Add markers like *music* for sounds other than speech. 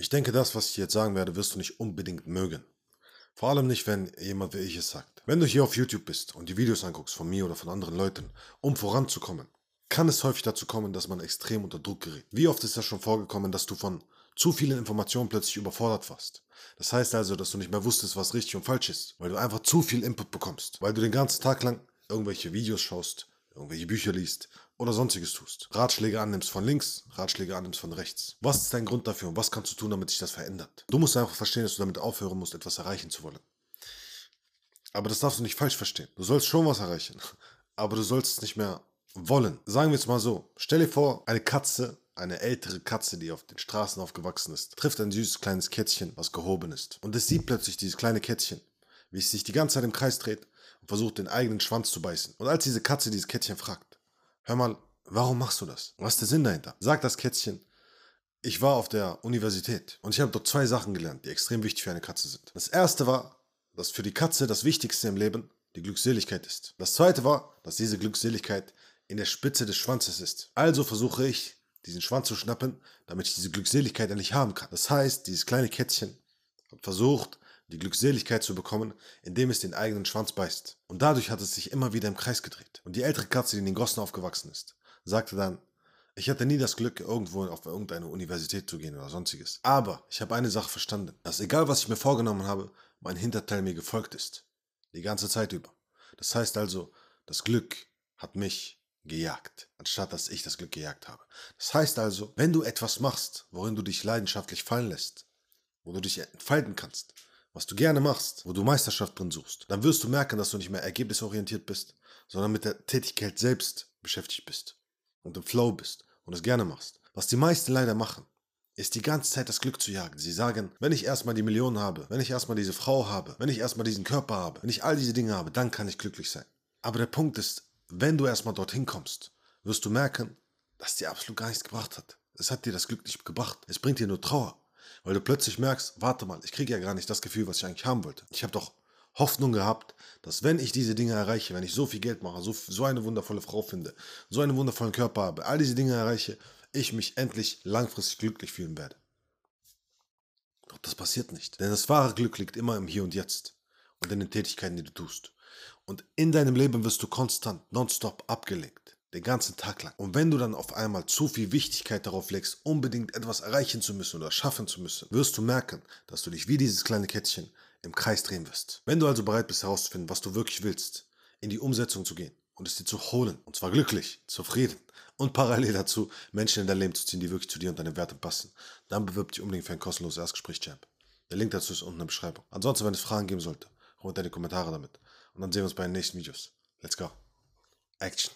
Ich denke, das, was ich jetzt sagen werde, wirst du nicht unbedingt mögen. Vor allem nicht, wenn jemand wie ich es sagt. Wenn du hier auf YouTube bist und die Videos anguckst von mir oder von anderen Leuten, um voranzukommen, kann es häufig dazu kommen, dass man extrem unter Druck gerät. Wie oft ist das schon vorgekommen, dass du von zu vielen Informationen plötzlich überfordert warst? Das heißt also, dass du nicht mehr wusstest, was richtig und falsch ist, weil du einfach zu viel Input bekommst, weil du den ganzen Tag lang irgendwelche Videos schaust, irgendwelche Bücher liest oder sonstiges tust. Ratschläge annimmst von links, Ratschläge annimmst von rechts. Was ist dein Grund dafür und was kannst du tun, damit sich das verändert? Du musst einfach verstehen, dass du damit aufhören musst, etwas erreichen zu wollen. Aber das darfst du nicht falsch verstehen. Du sollst schon was erreichen, *laughs* aber du sollst es nicht mehr wollen. Sagen wir es mal so. Stell dir vor, eine Katze, eine ältere Katze, die auf den Straßen aufgewachsen ist, trifft ein süßes kleines Kätzchen, was gehoben ist. Und es sieht plötzlich dieses kleine Kätzchen, wie es sich die ganze Zeit im Kreis dreht versucht, den eigenen Schwanz zu beißen. Und als diese Katze dieses Kätzchen fragt, hör mal, warum machst du das? Was ist der Sinn dahinter? Sagt das Kätzchen, ich war auf der Universität und ich habe dort zwei Sachen gelernt, die extrem wichtig für eine Katze sind. Das erste war, dass für die Katze das Wichtigste im Leben die Glückseligkeit ist. Das zweite war, dass diese Glückseligkeit in der Spitze des Schwanzes ist. Also versuche ich, diesen Schwanz zu schnappen, damit ich diese Glückseligkeit endlich haben kann. Das heißt, dieses kleine Kätzchen hat versucht, die Glückseligkeit zu bekommen, indem es den eigenen Schwanz beißt. Und dadurch hat es sich immer wieder im Kreis gedreht. Und die ältere Katze, die in den Gossen aufgewachsen ist, sagte dann, ich hatte nie das Glück, irgendwo auf irgendeine Universität zu gehen oder sonstiges. Aber ich habe eine Sache verstanden, dass egal was ich mir vorgenommen habe, mein Hinterteil mir gefolgt ist. Die ganze Zeit über. Das heißt also, das Glück hat mich gejagt, anstatt dass ich das Glück gejagt habe. Das heißt also, wenn du etwas machst, worin du dich leidenschaftlich fallen lässt, wo du dich entfalten kannst, was du gerne machst, wo du Meisterschaft drin suchst, dann wirst du merken, dass du nicht mehr ergebnisorientiert bist, sondern mit der Tätigkeit selbst beschäftigt bist und im Flow bist und es gerne machst. Was die meisten leider machen, ist die ganze Zeit das Glück zu jagen. Sie sagen, wenn ich erstmal die Millionen habe, wenn ich erstmal diese Frau habe, wenn ich erstmal diesen Körper habe, wenn ich all diese Dinge habe, dann kann ich glücklich sein. Aber der Punkt ist, wenn du erstmal dorthin kommst, wirst du merken, dass dir absolut gar nichts gebracht hat. Es hat dir das Glück nicht gebracht. Es bringt dir nur Trauer. Weil du plötzlich merkst, warte mal, ich kriege ja gar nicht das Gefühl, was ich eigentlich haben wollte. Ich habe doch Hoffnung gehabt, dass wenn ich diese Dinge erreiche, wenn ich so viel Geld mache, so, so eine wundervolle Frau finde, so einen wundervollen Körper habe, all diese Dinge erreiche, ich mich endlich langfristig glücklich fühlen werde. Doch das passiert nicht. Denn das wahre Glück liegt immer im Hier und Jetzt und in den Tätigkeiten, die du tust. Und in deinem Leben wirst du konstant, nonstop abgelenkt. Den ganzen Tag lang. Und wenn du dann auf einmal zu viel Wichtigkeit darauf legst, unbedingt etwas erreichen zu müssen oder schaffen zu müssen, wirst du merken, dass du dich wie dieses kleine Kätzchen im Kreis drehen wirst. Wenn du also bereit bist herauszufinden, was du wirklich willst, in die Umsetzung zu gehen und es dir zu holen, und zwar glücklich, zufrieden und parallel dazu Menschen in dein Leben zu ziehen, die wirklich zu dir und deinen Werten passen, dann bewirb dich unbedingt für ein kostenloses Erstgespräch-Champ. Der Link dazu ist unten in der Beschreibung. Ansonsten, wenn es Fragen geben sollte, hol deine Kommentare damit. Und dann sehen wir uns bei den nächsten Videos. Let's go. Action.